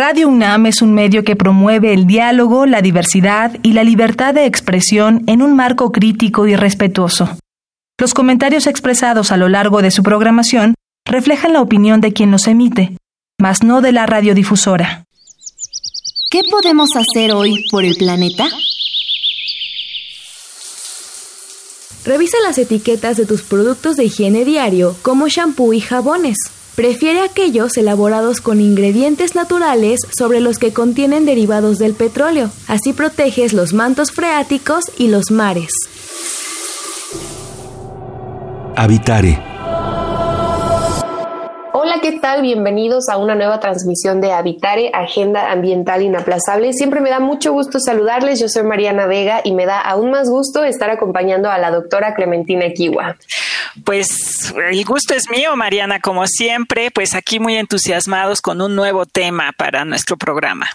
Radio UNAM es un medio que promueve el diálogo, la diversidad y la libertad de expresión en un marco crítico y respetuoso. Los comentarios expresados a lo largo de su programación reflejan la opinión de quien los emite, mas no de la radiodifusora. ¿Qué podemos hacer hoy por el planeta? Revisa las etiquetas de tus productos de higiene diario como shampoo y jabones. Prefiere aquellos elaborados con ingredientes naturales sobre los que contienen derivados del petróleo. Así proteges los mantos freáticos y los mares. Habitare Hola, ¿qué tal? Bienvenidos a una nueva transmisión de Habitare, Agenda Ambiental Inaplazable. Siempre me da mucho gusto saludarles. Yo soy Mariana Vega y me da aún más gusto estar acompañando a la doctora Clementina Kiwa. Pues el gusto es mío, Mariana, como siempre, pues aquí muy entusiasmados con un nuevo tema para nuestro programa.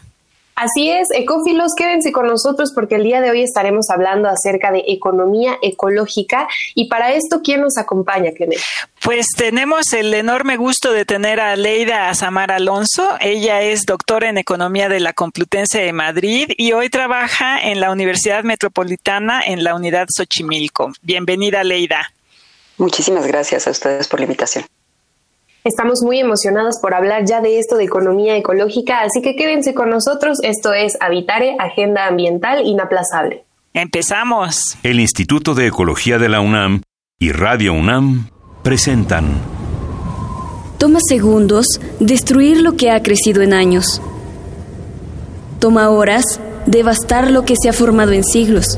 Así es, ecófilos, quédense con nosotros porque el día de hoy estaremos hablando acerca de economía ecológica y para esto, ¿quién nos acompaña, Clemente? Pues tenemos el enorme gusto de tener a Leida Azamar Alonso. Ella es doctora en Economía de la Complutense de Madrid y hoy trabaja en la Universidad Metropolitana en la Unidad Xochimilco. Bienvenida, Leida. Muchísimas gracias a ustedes por la invitación. Estamos muy emocionados por hablar ya de esto de economía ecológica, así que quédense con nosotros. Esto es Habitare, Agenda Ambiental Inaplazable. Empezamos. El Instituto de Ecología de la UNAM y Radio UNAM presentan. Toma segundos destruir lo que ha crecido en años. Toma horas devastar lo que se ha formado en siglos.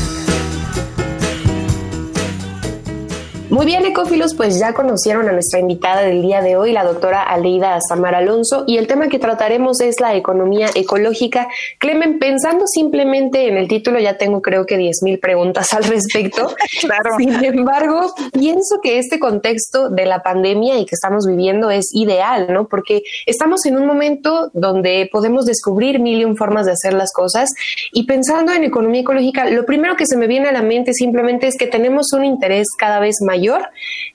Muy bien, ecófilos, pues ya conocieron a nuestra invitada del día de hoy, la doctora Aleida Samar Alonso, y el tema que trataremos es la economía ecológica. Clemen, pensando simplemente en el título, ya tengo creo que 10.000 preguntas al respecto. claro. Sin embargo, pienso que este contexto de la pandemia y que estamos viviendo es ideal, ¿no? Porque estamos en un momento donde podemos descubrir mil y un formas de hacer las cosas y pensando en economía ecológica, lo primero que se me viene a la mente simplemente es que tenemos un interés cada vez mayor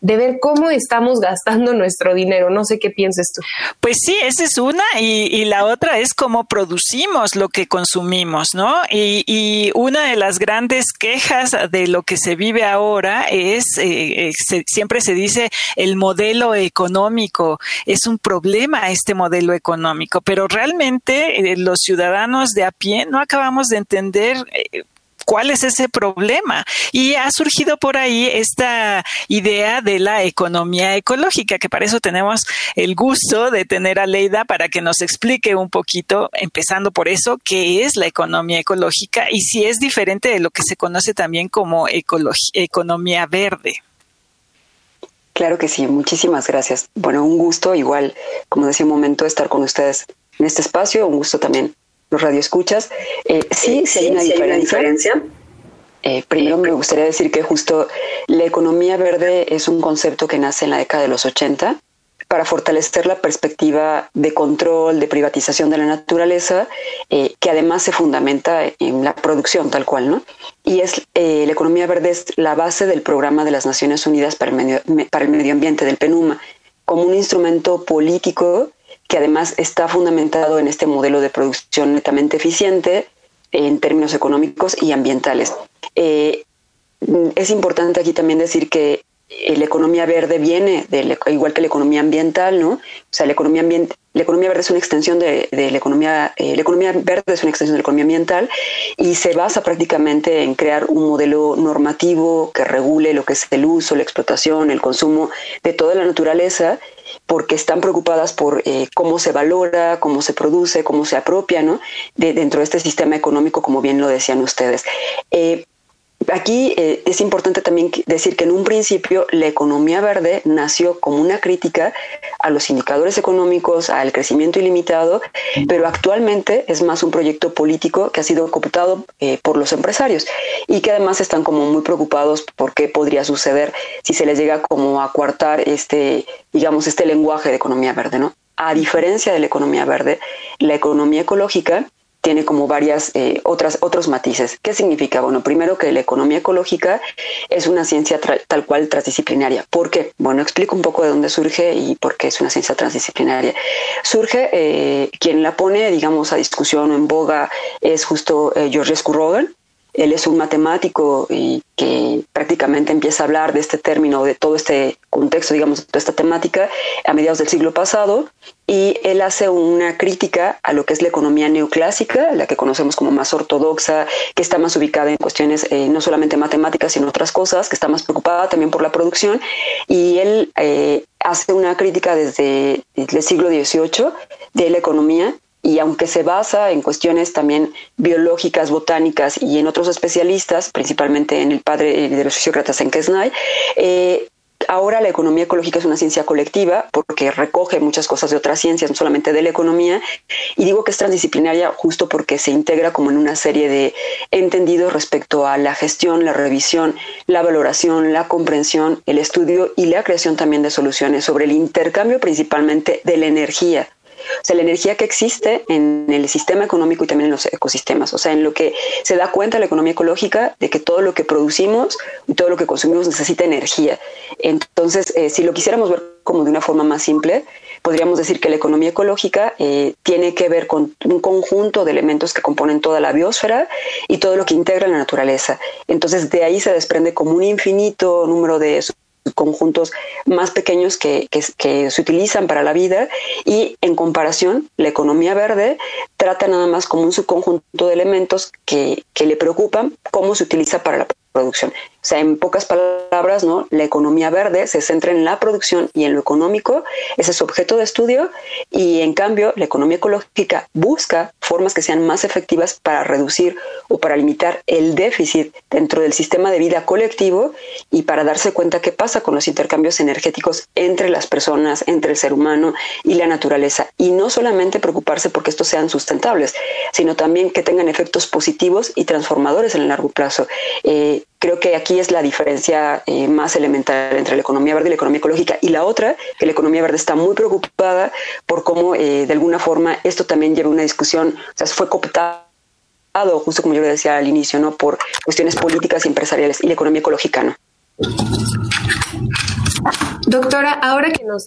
de ver cómo estamos gastando nuestro dinero. No sé qué piensas tú. Pues sí, esa es una y, la otra es cómo producimos lo que consumimos, ¿no? Y, una de las grandes quejas de lo que se vive ahora es, eh, eh, siempre se dice, el modelo económico. Es un problema este modelo económico, pero realmente eh, los ciudadanos de a pie no acabamos de entender cuál es ese problema. Y ha surgido por ahí esta idea de la economía ecológica, que para eso tenemos el gusto de tener a Leida para que nos explique un poquito, empezando por eso, qué es la economía ecológica y si es diferente de lo que se conoce también como economía verde. Claro que sí, muchísimas gracias. Bueno, un gusto, igual, como decía un momento, estar con ustedes en este espacio, un gusto también los radioescuchas. Eh, sí, sí, hay una diferencia. Eh, primero me gustaría decir que justo la economía verde es un concepto que nace en la década de los 80 para fortalecer la perspectiva de control, de privatización de la naturaleza, eh, que además se fundamenta en la producción tal cual, ¿no? Y es la economía verde es la base del programa de las Naciones Unidas para el medio, para el medio ambiente del PENUMA, como un instrumento político que además está fundamentado en este modelo de producción netamente eficiente en términos económicos y ambientales. Eh, es importante aquí también decir que la economía verde viene, de igual que la economía ambiental, ¿no? O sea, la economía, la economía verde es una extensión de, la economía, eh, la economía verde es una extensión de la economía ambiental y se basa prácticamente en crear un modelo normativo que regule lo que es el uso, la explotación, el consumo de toda la naturaleza porque están preocupadas por eh, cómo se valora, cómo se produce, cómo se apropia ¿no? de, dentro de este sistema económico, como bien lo decían ustedes. Eh, Aquí eh, es importante también decir que en un principio la economía verde nació como una crítica a los indicadores económicos, al crecimiento ilimitado, pero actualmente es más un proyecto político que ha sido cooptado eh, por los empresarios y que además están como muy preocupados por qué podría suceder si se les llega como a coartar este, digamos, este lenguaje de economía verde, ¿no? A diferencia de la economía verde, la economía ecológica tiene como varias eh, otras otros matices. ¿Qué significa? Bueno, primero que la economía ecológica es una ciencia tal cual transdisciplinaria. ¿Por qué? Bueno, explico un poco de dónde surge y por qué es una ciencia transdisciplinaria. Surge eh, quien la pone, digamos, a discusión o en boga es justo eh, Georges Rogan, él es un matemático y que prácticamente empieza a hablar de este término, de todo este contexto, digamos, de esta temática a mediados del siglo pasado y él hace una crítica a lo que es la economía neoclásica, la que conocemos como más ortodoxa, que está más ubicada en cuestiones eh, no solamente matemáticas, sino otras cosas, que está más preocupada también por la producción. Y él eh, hace una crítica desde el siglo XVIII de la economía y aunque se basa en cuestiones también biológicas, botánicas y en otros especialistas, principalmente en el padre de los fisiócratas en Kesnay, eh, Ahora la economía ecológica es una ciencia colectiva porque recoge muchas cosas de otras ciencias, no solamente de la economía, y digo que es transdisciplinaria justo porque se integra como en una serie de entendidos respecto a la gestión, la revisión, la valoración, la comprensión, el estudio y la creación también de soluciones sobre el intercambio principalmente de la energía o sea, la energía que existe en el sistema económico y también en los ecosistemas. O sea, en lo que se da cuenta la economía ecológica de que todo lo que producimos y todo lo que consumimos necesita energía. Entonces, eh, si lo quisiéramos ver como de una forma más simple, podríamos decir que la economía ecológica eh, tiene que ver con un conjunto de elementos que componen toda la biosfera y todo lo que integra la naturaleza. Entonces, de ahí se desprende como un infinito número de conjuntos más pequeños que, que, se utilizan para la vida y en comparación la economía verde trata nada más como un subconjunto de elementos que, que le preocupan cómo se utiliza para la producción. O sea, en pocas palabras, ¿no? La economía verde se centra en la producción y en lo económico, ese es su objeto de estudio, y en cambio la economía ecológica busca formas que sean más efectivas para reducir o para limitar el déficit dentro del sistema de vida colectivo y para darse cuenta qué pasa con los intercambios energéticos entre las personas, entre el ser humano y la naturaleza. Y no solamente preocuparse porque estos sean sustentables, sino también que tengan efectos positivos y transformadores en el largo plazo. Eh, Creo que aquí es la diferencia eh, más elemental entre la economía verde y la economía ecológica. Y la otra, que la economía verde está muy preocupada por cómo, eh, de alguna forma, esto también lleva una discusión, o sea, fue cooptado, justo como yo le decía al inicio, ¿no? por cuestiones políticas y empresariales, y la economía ecológica no. Doctora, ahora que nos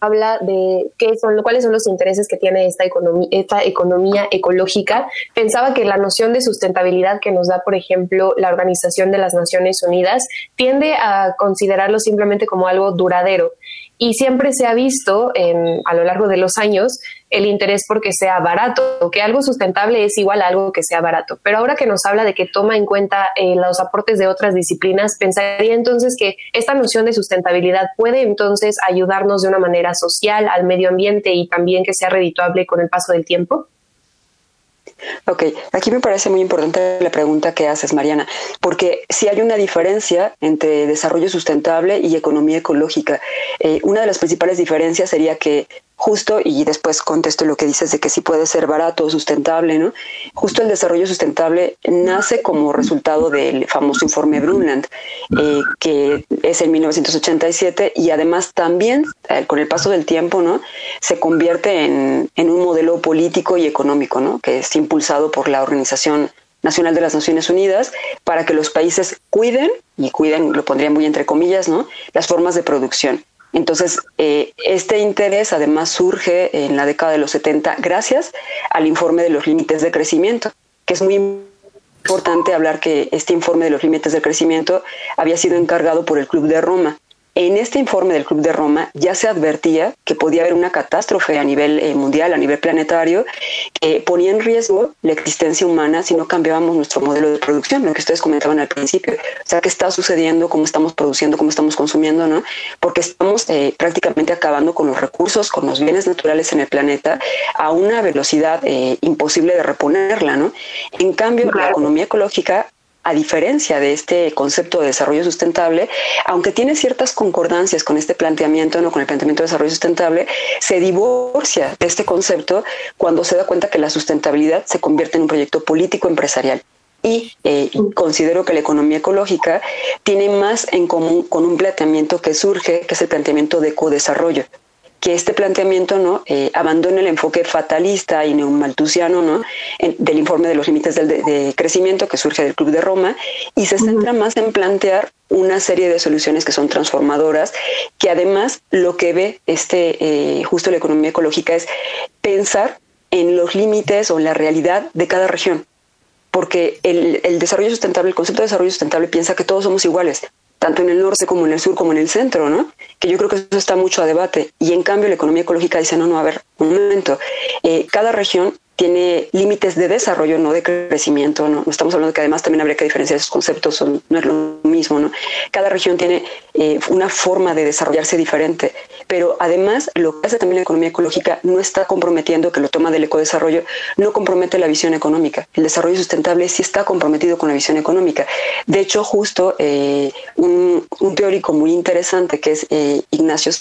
habla de qué son, cuáles son los intereses que tiene esta economía, esta economía ecológica. Pensaba que la noción de sustentabilidad que nos da, por ejemplo, la Organización de las Naciones Unidas tiende a considerarlo simplemente como algo duradero y siempre se ha visto a lo largo de los años el interés porque sea barato, que algo sustentable es igual a algo que sea barato. Pero ahora que nos habla de que toma en cuenta eh, los aportes de otras disciplinas, pensaría entonces que esta noción de sustentabilidad puede entonces ayudarnos de una manera social al medio ambiente y también que sea redituable con el paso del tiempo. Ok, aquí me parece muy importante la pregunta que haces, Mariana, porque si hay una diferencia entre desarrollo sustentable y economía ecológica. Eh, una de las principales diferencias sería que justo, y después contesto lo que dices de que sí puede ser barato sustentable, ¿no? Justo el desarrollo sustentable nace como resultado del famoso informe Brundtland, eh, que es en 1987, y además también, eh, con el paso del tiempo, ¿no? Se convierte en, en un modelo político y económico, ¿no? Que es impulsado por la Organización Nacional de las Naciones Unidas para que los países cuiden, y cuiden, lo pondría muy entre comillas, ¿no? Las formas de producción. Entonces, eh, este interés además surge en la década de los 70 gracias al informe de los límites de crecimiento, que es muy importante hablar que este informe de los límites de crecimiento había sido encargado por el Club de Roma en este informe del Club de Roma ya se advertía que podía haber una catástrofe a nivel eh, mundial, a nivel planetario, que ponía en riesgo la existencia humana si no cambiábamos nuestro modelo de producción, lo que ustedes comentaban al principio. O sea, qué está sucediendo, cómo estamos produciendo, cómo estamos consumiendo, ¿no? Porque estamos eh, prácticamente acabando con los recursos, con los bienes naturales en el planeta a una velocidad eh, imposible de reponerla, ¿no? En cambio, la economía ecológica a diferencia de este concepto de desarrollo sustentable, aunque tiene ciertas concordancias con este planteamiento, no con el planteamiento de desarrollo sustentable, se divorcia de este concepto cuando se da cuenta que la sustentabilidad se convierte en un proyecto político empresarial. Y eh, considero que la economía ecológica tiene más en común con un planteamiento que surge, que es el planteamiento de codesarrollo, que este planteamiento no eh, abandone el enfoque fatalista y neomaltusiano ¿no? del informe de los límites del, de, crecimiento que surge del Club de Roma y se centra más en plantear una serie de soluciones que son transformadoras, que además lo que ve este eh, justo la economía ecológica es pensar en los límites o en la realidad de cada región. Porque el, el desarrollo sustentable, el concepto de desarrollo sustentable piensa que todos somos iguales, tanto en el norte como en el sur como en el centro, ¿no? Que yo creo que eso está mucho a debate. Y en cambio la economía ecológica dice, no, no, a ver, un momento, eh, cada región tiene límites de desarrollo, no de crecimiento, ¿no? Estamos hablando que además también habría que diferenciar esos conceptos, son, no es lo mismo, ¿no? Cada región tiene eh, una forma de desarrollarse diferente, pero además lo que hace también la economía ecológica no está comprometiendo, que lo toma del ecodesarrollo, no compromete la visión económica. El desarrollo sustentable sí está comprometido con la visión económica. De hecho, justo eh, un, teórico muy interesante que es eh, Ignacio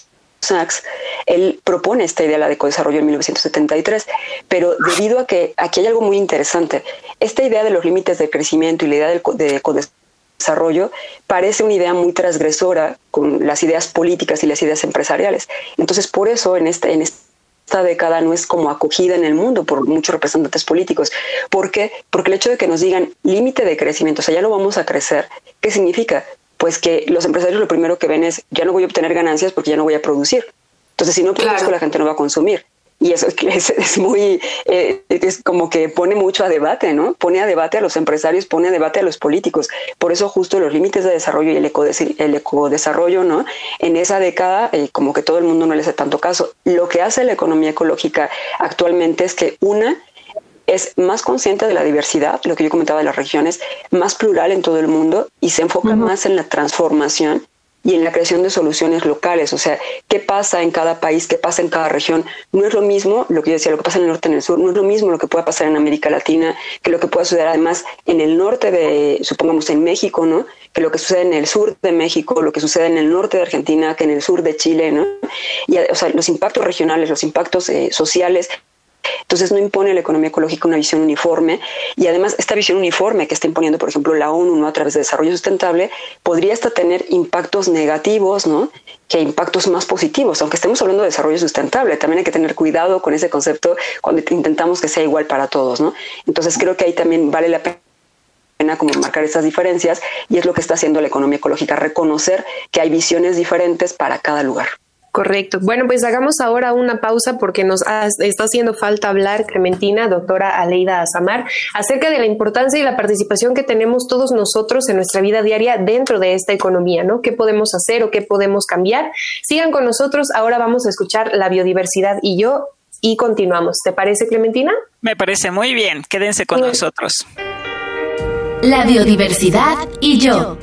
Sachs, él propone esta idea de ecodesarrollo en 1973, pero debido a que aquí hay algo muy interesante, esta idea de los límites de crecimiento y la idea de ecodesarrollo parece una idea muy transgresora con las ideas políticas y las ideas empresariales. Entonces, por eso en, este, en esta década no es como acogida en el mundo por muchos representantes políticos. ¿Por qué? Porque el hecho de que nos digan límite de crecimiento, o sea, ya no vamos a crecer, ¿qué significa? Pues que los empresarios lo primero que ven es, ya no voy a obtener ganancias porque ya no voy a producir. Entonces, si no produzco, la gente no va a consumir. Y eso es, es muy, eh, es como que pone mucho a debate, ¿no? Pone a debate a los empresarios, pone a debate a los políticos. Por eso justo los límites de desarrollo y el, el ecodesarrollo, ¿no? En esa década, eh, como que todo el mundo no le hace tanto caso. Lo que hace la economía ecológica actualmente es que una, es más consciente de la diversidad, lo que yo comentaba de las regiones, más plural en todo el mundo y se enfoca más en la transformación y en la creación de soluciones locales, o sea, qué pasa en cada país, qué pasa en cada región. No es lo mismo lo que yo decía, lo que pasa en el norte y en el sur, no es lo mismo lo que pueda pasar en América Latina, que lo que pueda suceder además en el norte de, supongamos, en México, ¿no? Que lo que sucede en el sur de México, lo que sucede en el norte de Argentina, que en el sur de Chile, ¿no? Y, o sea, los impactos regionales, los impactos eh, sociales entonces no impone la economía ecológica una visión uniforme y además esta visión uniforme que está imponiendo, por ejemplo, la ONU a través de desarrollo sustentable, podría hasta tener impactos negativos, ¿no? que impactos más positivos, aunque estemos hablando de desarrollo sustentable, también hay que tener cuidado con ese concepto cuando intentamos que sea igual para todos, ¿no? Entonces creo que ahí también vale la pena como marcar esas diferencias y es lo que está haciendo la economía ecológica, reconocer que hay visiones diferentes para cada lugar. Correcto. Bueno, pues hagamos ahora una pausa porque nos está haciendo falta hablar, Clementina, doctora Aleida Azamar, acerca de la importancia y la participación que tenemos todos nosotros en nuestra vida diaria dentro de esta economía, ¿no? ¿Qué podemos hacer o qué podemos cambiar? Sigan con nosotros, ahora vamos a escuchar la biodiversidad y yo y continuamos. ¿Te parece, Clementina? Me parece muy bien, quédense con nosotros. La biodiversidad y yo.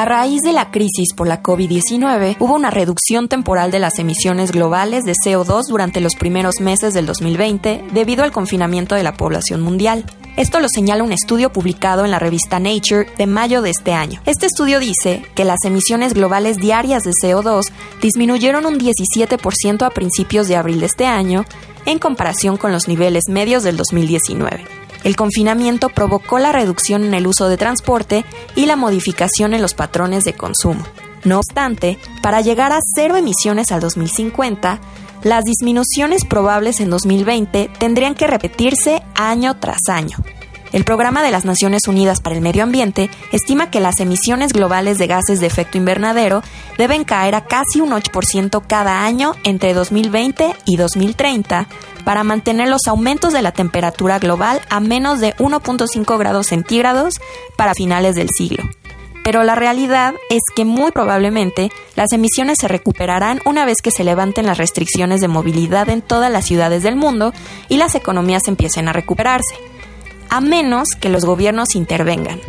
A raíz de la crisis por la COVID-19, hubo una reducción temporal de las emisiones globales de CO2 durante los primeros meses del 2020 debido al confinamiento de la población mundial. Esto lo señala un estudio publicado en la revista Nature de mayo de este año. Este estudio dice que las emisiones globales diarias de CO2 disminuyeron un 17% a principios de abril de este año en comparación con los niveles medios del 2019. El confinamiento provocó la reducción en el uso de transporte y la modificación en los patrones de consumo. No obstante, para llegar a cero emisiones al 2050, las disminuciones probables en 2020 tendrían que repetirse año tras año. El Programa de las Naciones Unidas para el Medio Ambiente estima que las emisiones globales de gases de efecto invernadero deben caer a casi un 8% cada año entre 2020 y 2030 para mantener los aumentos de la temperatura global a menos de 1.5 grados centígrados para finales del siglo. Pero la realidad es que muy probablemente las emisiones se recuperarán una vez que se levanten las restricciones de movilidad en todas las ciudades del mundo y las economías empiecen a recuperarse a menos que los gobiernos intervengan.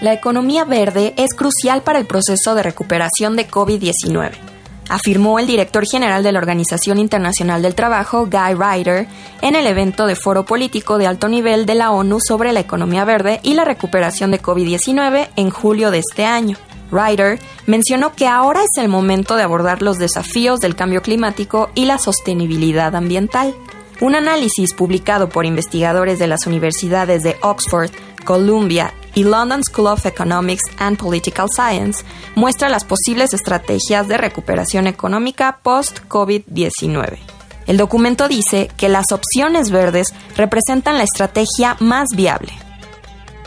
La economía verde es crucial para el proceso de recuperación de COVID-19, afirmó el director general de la Organización Internacional del Trabajo, Guy Ryder, en el evento de foro político de alto nivel de la ONU sobre la economía verde y la recuperación de COVID-19 en julio de este año. Ryder mencionó que ahora es el momento de abordar los desafíos del cambio climático y la sostenibilidad ambiental. Un análisis publicado por investigadores de las universidades de Oxford, Columbia y London School of Economics and Political Science muestra las posibles estrategias de recuperación económica post-COVID-19. El documento dice que las opciones verdes representan la estrategia más viable.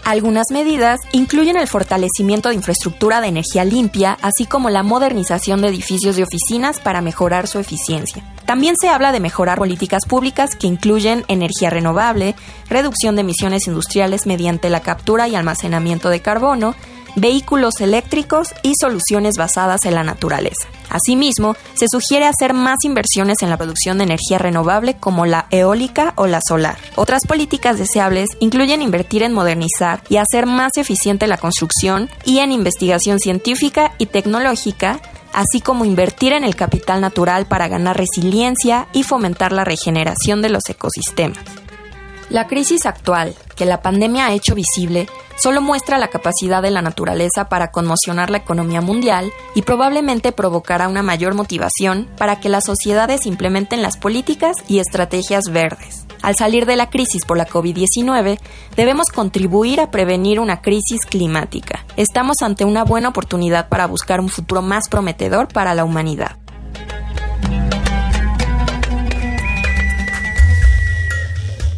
Algunas medidas incluyen el fortalecimiento de infraestructura de energía limpia, así como la modernización de edificios de oficinas para mejorar su eficiencia. También se habla de mejorar políticas públicas que incluyen energía renovable, reducción de emisiones industriales mediante la captura y almacenamiento de carbono, vehículos eléctricos y soluciones basadas en la naturaleza. Asimismo, se sugiere hacer más inversiones en la producción de energía renovable como la eólica o la solar. Otras políticas deseables incluyen invertir en modernizar y hacer más eficiente la construcción y en investigación científica y tecnológica, así como invertir en el capital natural para ganar resiliencia y fomentar la regeneración de los ecosistemas. La crisis actual, que la pandemia ha hecho visible, solo muestra la capacidad de la naturaleza para conmocionar la economía mundial y probablemente provocará una mayor motivación para que las sociedades implementen las políticas y estrategias verdes. Al salir de la crisis por la COVID-19, debemos contribuir a prevenir una crisis climática. Estamos ante una buena oportunidad para buscar un futuro más prometedor para la humanidad.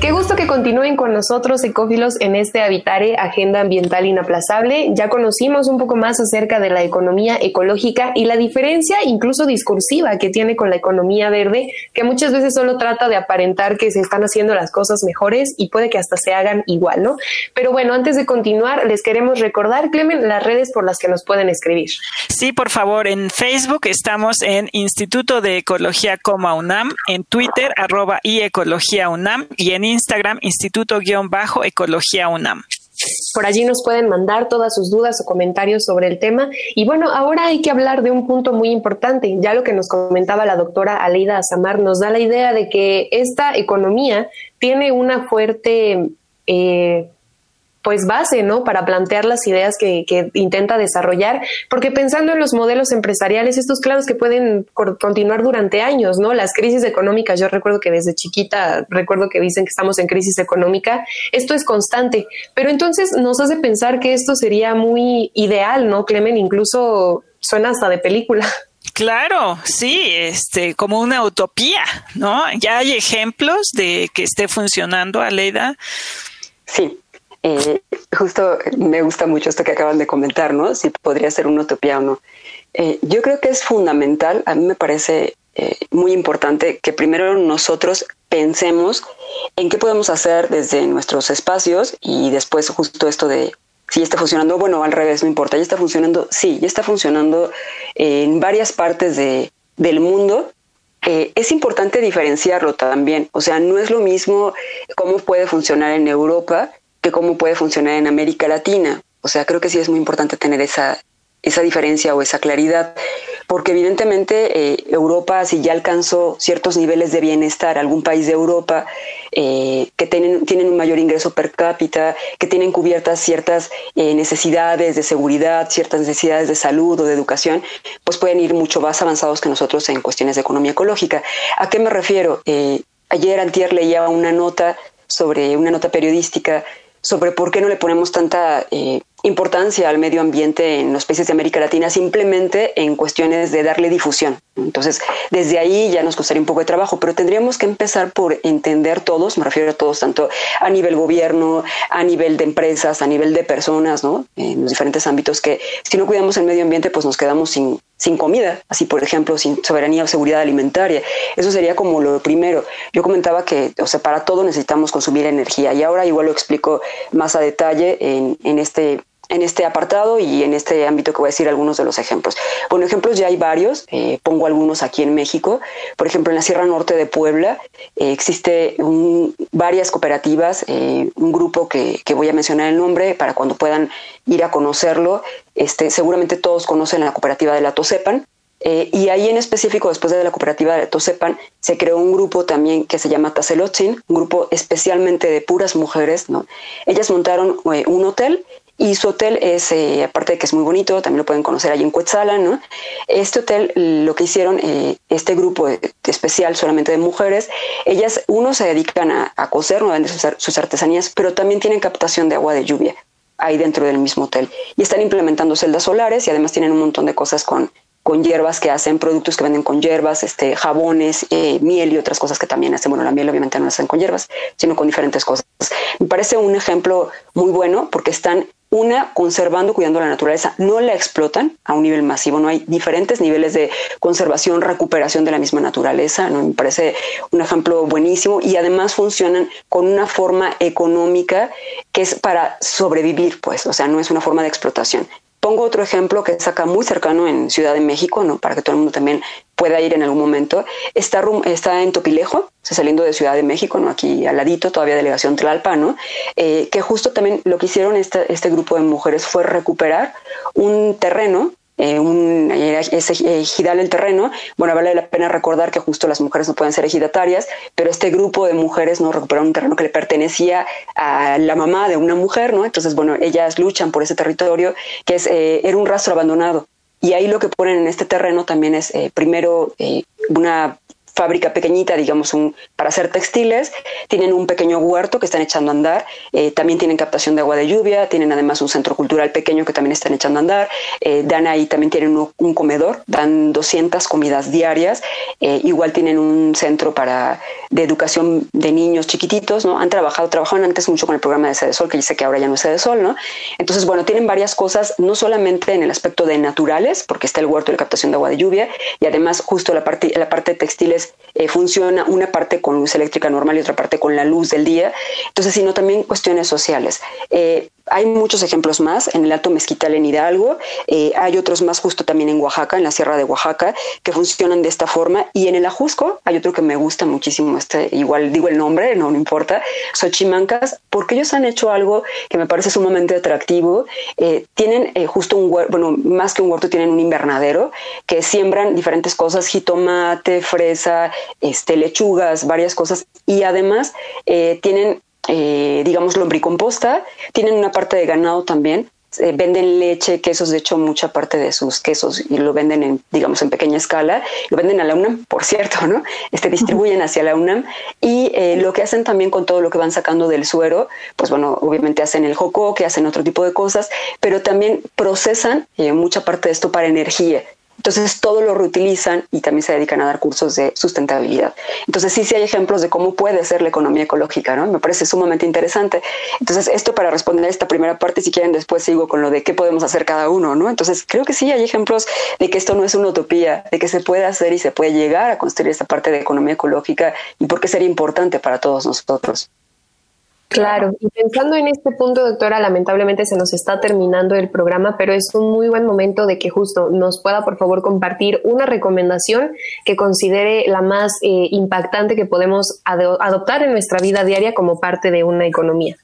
Qué gusto que continúen con nosotros, ecófilos, en este Habitare Agenda Ambiental Inaplazable. Ya conocimos un poco más acerca de la economía ecológica y la diferencia, incluso discursiva, que tiene con la economía verde, que muchas veces solo trata de aparentar que se están haciendo las cosas mejores y puede que hasta se hagan igual, ¿no? Pero bueno, antes de continuar, les queremos recordar, Clemen, las redes por las que nos pueden escribir. Sí, por favor, en Facebook estamos en Instituto de Ecología UNAM, en Twitter, arroba y Ecología UNAM y en Instagram, Instituto-Ecología UNAM. Por allí nos pueden mandar todas sus dudas o comentarios sobre el tema. Y bueno, ahora hay que hablar de un punto muy importante. Ya lo que nos comentaba la doctora Aleida Azamar nos da la idea de que esta economía tiene una fuerte eh, pues base, ¿no? Para plantear las ideas que, intenta desarrollar, porque pensando en los modelos empresariales, estos claros que pueden continuar durante años, ¿no? Las crisis económicas, yo recuerdo que desde chiquita, recuerdo que dicen que estamos en crisis económica, esto es constante, pero entonces nos hace pensar que esto sería muy ideal, ¿no, Clemen? Incluso suena hasta de película. Claro, sí, este, como una utopía, ¿no? Ya hay ejemplos de que esté funcionando, Aleida. Sí, eh, justo me gusta mucho esto que acaban de comentar, ¿no? Si podría ser una utopía o no. Eh, yo creo que es fundamental, a mí me parece eh, muy importante que primero nosotros pensemos en qué podemos hacer desde nuestros espacios y después justo esto de si está funcionando, bueno, al revés, no importa, ya está funcionando, sí, ya está funcionando en varias partes de, del mundo es importante diferenciarlo también. O sea, no es lo mismo cómo puede funcionar en Europa cómo puede funcionar en América Latina. O sea, creo que sí es muy importante tener esa, esa diferencia o esa claridad, porque evidentemente eh, Europa, si ya alcanzó ciertos niveles de bienestar, algún país de Europa eh, que tienen, un mayor ingreso per cápita, que tienen cubiertas ciertas eh, necesidades de seguridad, ciertas necesidades de salud o de educación, pues pueden ir mucho más avanzados que nosotros en cuestiones de economía ecológica. ¿A qué me refiero? ayer antier leía una nota sobre una nota periodística sobre por qué no le ponemos tanta eh, importancia al medio ambiente en los países de América Latina simplemente en cuestiones de darle difusión. Entonces, desde ahí ya nos costaría un poco de trabajo, pero tendríamos que empezar por entender todos, me refiero a todos, tanto a nivel gobierno, a nivel de empresas, a nivel de personas, ¿no? En los diferentes ámbitos que si no cuidamos el medio ambiente, pues nos quedamos sin, sin comida, así por ejemplo, sin soberanía o seguridad alimentaria. Eso sería como lo primero. Yo comentaba que, o sea, para todo necesitamos consumir energía y ahora igual lo explico más a detalle en, en este en este apartado y en este ámbito que voy a decir algunos de los ejemplos. Bueno, ejemplos ya hay varios, eh, pongo algunos aquí en México. Por ejemplo, en la Sierra Norte de Puebla eh, existe varias cooperativas, eh, un grupo que, que, voy a mencionar el nombre para cuando puedan ir a conocerlo. Este, seguramente todos conocen la cooperativa de la Tosepan. y ahí en específico, después de la cooperativa de Tosepan, se creó un grupo también que se llama Tazelotzin, un grupo especialmente de puras mujeres. ¿no? Ellas montaron un hotel y su hotel es, eh, aparte de que es muy bonito, también lo pueden conocer allí en Cuetzalan, ¿no? Este hotel, lo que hicieron, eh, este grupo especial solamente de mujeres, ellas, uno se dedican a, coser, no venden sus, artesanías, pero también tienen captación de agua de lluvia ahí dentro del mismo hotel. Y están implementando celdas solares y además tienen un montón de cosas con, con hierbas que hacen, productos que venden con hierbas, este, jabones, eh, miel y otras cosas que también hacen. Bueno, la miel obviamente no la hacen con hierbas, sino con diferentes cosas. Me parece un ejemplo muy bueno porque están una, conservando, cuidando la naturaleza, no la explotan a un nivel masivo, no hay diferentes niveles de conservación, recuperación de la misma naturaleza, me parece un ejemplo buenísimo y además funcionan con una forma económica que es para sobrevivir, pues, o sea, no es una forma de explotación. Pongo otro ejemplo que es acá muy cercano en Ciudad de México, ¿no? para que todo el mundo también pueda ir en algún momento. Está, está en Topilejo, saliendo de Ciudad de México, ¿no? aquí al ladito, todavía delegación Tlalpa, ¿no? Eh, que justo también lo que hicieron este, este grupo de mujeres fue recuperar un terreno eh, un, es ejidal el terreno. Bueno, vale la pena recordar que justo las mujeres no pueden ser ejidatarias, pero este grupo de mujeres no recuperaron un terreno que le pertenecía a la mamá de una mujer, ¿no? Entonces, bueno, ellas luchan por ese territorio que es, eh, era un rastro abandonado. Y ahí lo que ponen en este terreno también es eh, primero una fábrica pequeñita, digamos, un, para hacer textiles. Tienen un pequeño huerto que están echando a andar. Eh, también tienen captación de agua de lluvia. Tienen además un centro cultural pequeño que también están echando a andar. Eh, dan ahí, también tienen un, comedor. Dan 200 comidas diarias. Eh, igual tienen un centro para de educación de niños chiquititos, ¿no? Han trabajado, trabajaban antes mucho con el programa de Sede Sol, que dice que ahora ya no es Sede Sol, ¿no? Entonces, bueno, tienen varias cosas, no solamente en el aspecto de naturales, porque está el huerto de captación de agua de lluvia, y además justo la parte, la parte de eh, funciona una parte con luz eléctrica normal y otra parte con la luz del día. Entonces, sino también cuestiones sociales. Eh, hay muchos ejemplos más en el Alto Mezquital en Hidalgo, eh, hay otros más justo también en Oaxaca, en la Sierra de Oaxaca, que funcionan de esta forma. Y en el Ajusco hay otro que me gusta muchísimo, este, igual digo el nombre, no, importa, Xochimancas, porque ellos han hecho algo que me parece sumamente atractivo. Eh, tienen eh, justo un huerto, bueno, más que un huerto, tienen un invernadero que siembran diferentes cosas, jitomate, fresa, este, lechugas, varias cosas. Y además tienen eh, digamos, lombricomposta. Tienen una parte de ganado también. Eh, venden leche, quesos, de hecho, mucha parte de sus quesos y lo venden en, digamos, en pequeña escala. Lo venden a la UNAM, por cierto, ¿no? Este, distribuyen hacia la UNAM. Y eh, lo que hacen también con todo lo que van sacando del suero, pues bueno, obviamente hacen el joco, que hacen otro tipo de cosas, pero también procesan mucha parte de esto para energía. Entonces todo lo reutilizan y también se dedican a dar cursos de sustentabilidad. Entonces sí, sí hay ejemplos de cómo puede ser la economía ecológica, ¿no? Me parece sumamente interesante. Entonces esto para responder a esta primera parte, si quieren después sigo con lo de qué podemos hacer cada uno, ¿no? Entonces creo que sí hay ejemplos de que esto no es una utopía, de que se puede hacer y se puede llegar a construir esta parte de economía ecológica y por qué sería importante para todos nosotros. Claro, y pensando en este punto, doctora, lamentablemente se nos está terminando el programa, pero es un muy buen momento de que justo nos pueda, por favor, compartir una recomendación que considere la más eh, impactante que podemos adoptar en nuestra vida diaria como parte de una economía.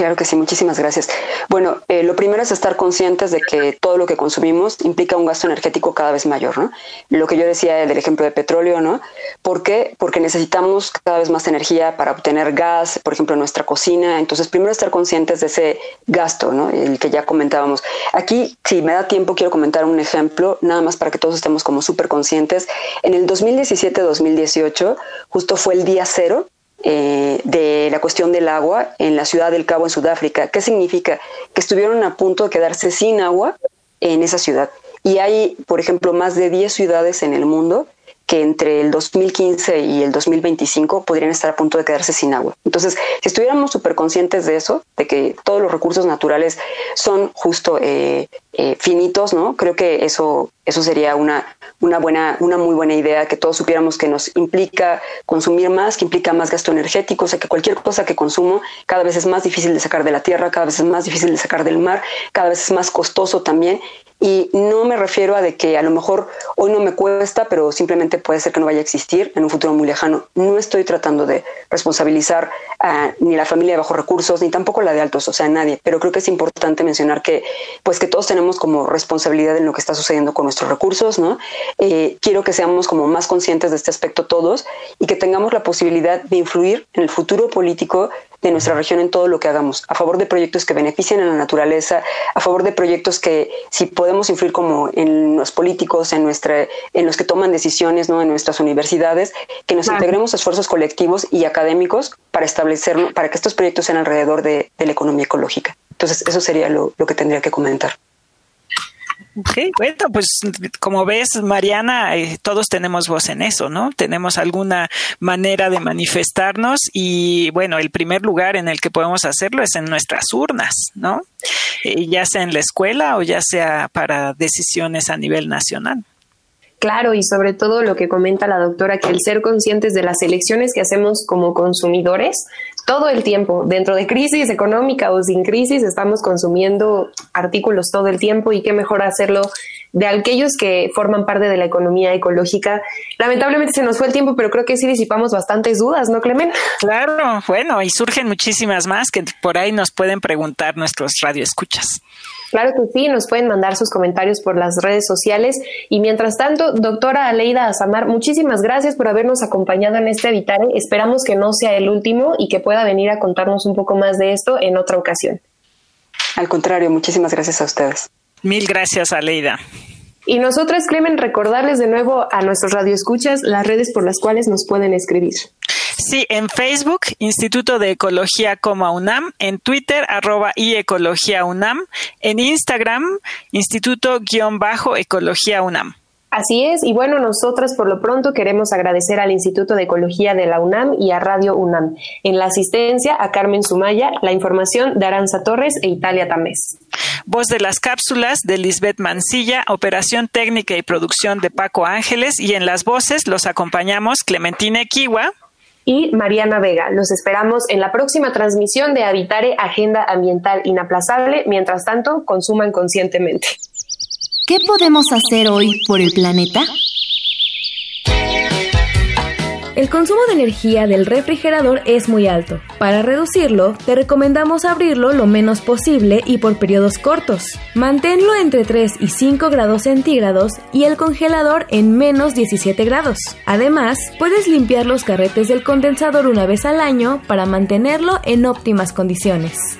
Claro que sí, muchísimas gracias. Bueno, eh, lo primero es estar conscientes de que todo lo que consumimos implica un gasto energético cada vez mayor, ¿no? Lo que yo decía del ejemplo de petróleo, ¿no? ¿Por qué? Porque necesitamos cada vez más energía para obtener gas, por ejemplo, en nuestra cocina. Entonces, primero estar conscientes de ese gasto, ¿no? El que ya comentábamos. Aquí, si me da tiempo, quiero comentar un ejemplo, nada más para que todos estemos como súper conscientes. En el 2017-2018, justo fue el día cero eh, de la cuestión del agua en la ciudad del Cabo en Sudáfrica. ¿Qué significa? Que estuvieron a punto de quedarse sin agua en esa ciudad. Y hay, por ejemplo, más de 10 ciudades en el mundo que entre el 2015 y el 2025 podrían estar a punto de quedarse sin agua. Entonces, si estuviéramos súper conscientes de eso, de que todos los recursos naturales son justo eh, eh, finitos, ¿no? Creo que eso, eso sería una, una, buena, una muy buena idea, que todos supiéramos que nos implica consumir más, que implica más gasto energético, o sea, que cualquier cosa que consumo cada vez es más difícil de sacar de la tierra, cada vez es más difícil de sacar del mar, cada vez es más costoso también y no me refiero a de que a lo mejor hoy no me cuesta, pero simplemente puede ser que no vaya a existir en un futuro muy lejano. No estoy tratando de responsabilizar a ni la familia de bajos recursos, ni tampoco la de altos, o sea, nadie. Pero creo que es importante mencionar que, pues, que todos tenemos como responsabilidad en lo que está sucediendo con nuestros recursos, ¿no? Eh, quiero que seamos como más conscientes de este aspecto todos y que tengamos la posibilidad de influir en el futuro político de nuestra región en todo lo que hagamos, a favor de proyectos que beneficien a la naturaleza, a favor de proyectos que si podemos influir como en los políticos, en nuestra, en los que toman decisiones, ¿no? en nuestras universidades, que nos integremos esfuerzos colectivos y académicos para establecer, para que estos proyectos sean alrededor de, la economía ecológica. Entonces, eso sería lo que tendría que comentar. Ok, bueno, pues como ves, Mariana, eh, todos tenemos voz en eso, ¿no? Tenemos alguna manera de manifestarnos y bueno, el primer lugar en el que podemos hacerlo es en nuestras urnas, ¿no? Eh, ya sea en la escuela o ya sea para decisiones a nivel nacional. Claro, y sobre todo lo que comenta la doctora, que el ser conscientes de las elecciones que hacemos como consumidores todo el tiempo, dentro de crisis económica o sin crisis, estamos consumiendo artículos todo el tiempo y qué mejor hacerlo de aquellos que forman parte de la economía ecológica. Lamentablemente se nos fue el tiempo, pero creo que sí disipamos bastantes dudas, ¿no, Clemen? Claro, bueno, y surgen muchísimas más que por ahí nos pueden preguntar nuestros radioescuchas. Claro que sí, nos pueden mandar sus comentarios por las redes sociales. Y mientras tanto, doctora Aleida Azamar, muchísimas gracias por habernos acompañado en este Evitare. Esperamos que no sea el último y que pueda venir a contarnos un poco más de esto en otra ocasión. Al contrario, muchísimas gracias a ustedes. Mil gracias, Aleida. Y nosotras, Clemen, recordarles de nuevo a nuestros radioescuchas las redes por las cuales nos pueden escribir. Sí, en Facebook, Instituto de Ecología UNAM, en Twitter, arroba y Ecología UNAM, en Instagram, Instituto-Ecología UNAM. Así es, y bueno, nosotras por lo pronto queremos agradecer al Instituto de Ecología de la UNAM y a Radio UNAM. En la asistencia a Carmen Sumaya, la información de Aranza Torres e Italia Tamés. Voz de las cápsulas de Lisbeth Mancilla, operación técnica y producción de Paco Ángeles y en las voces los acompañamos Clementina Kiwa y Mariana Vega. Los esperamos en la próxima transmisión de Habitare Agenda Ambiental Inaplazable. Mientras tanto, consuman conscientemente. ¿Qué podemos hacer hoy por el planeta? El consumo de energía del refrigerador es muy alto. Para reducirlo, te recomendamos abrirlo lo menos posible y por periodos cortos. Manténlo entre 3 y 5 grados centígrados y el congelador en menos 17 grados. Además, puedes limpiar los carretes del condensador una vez al año para mantenerlo en óptimas condiciones.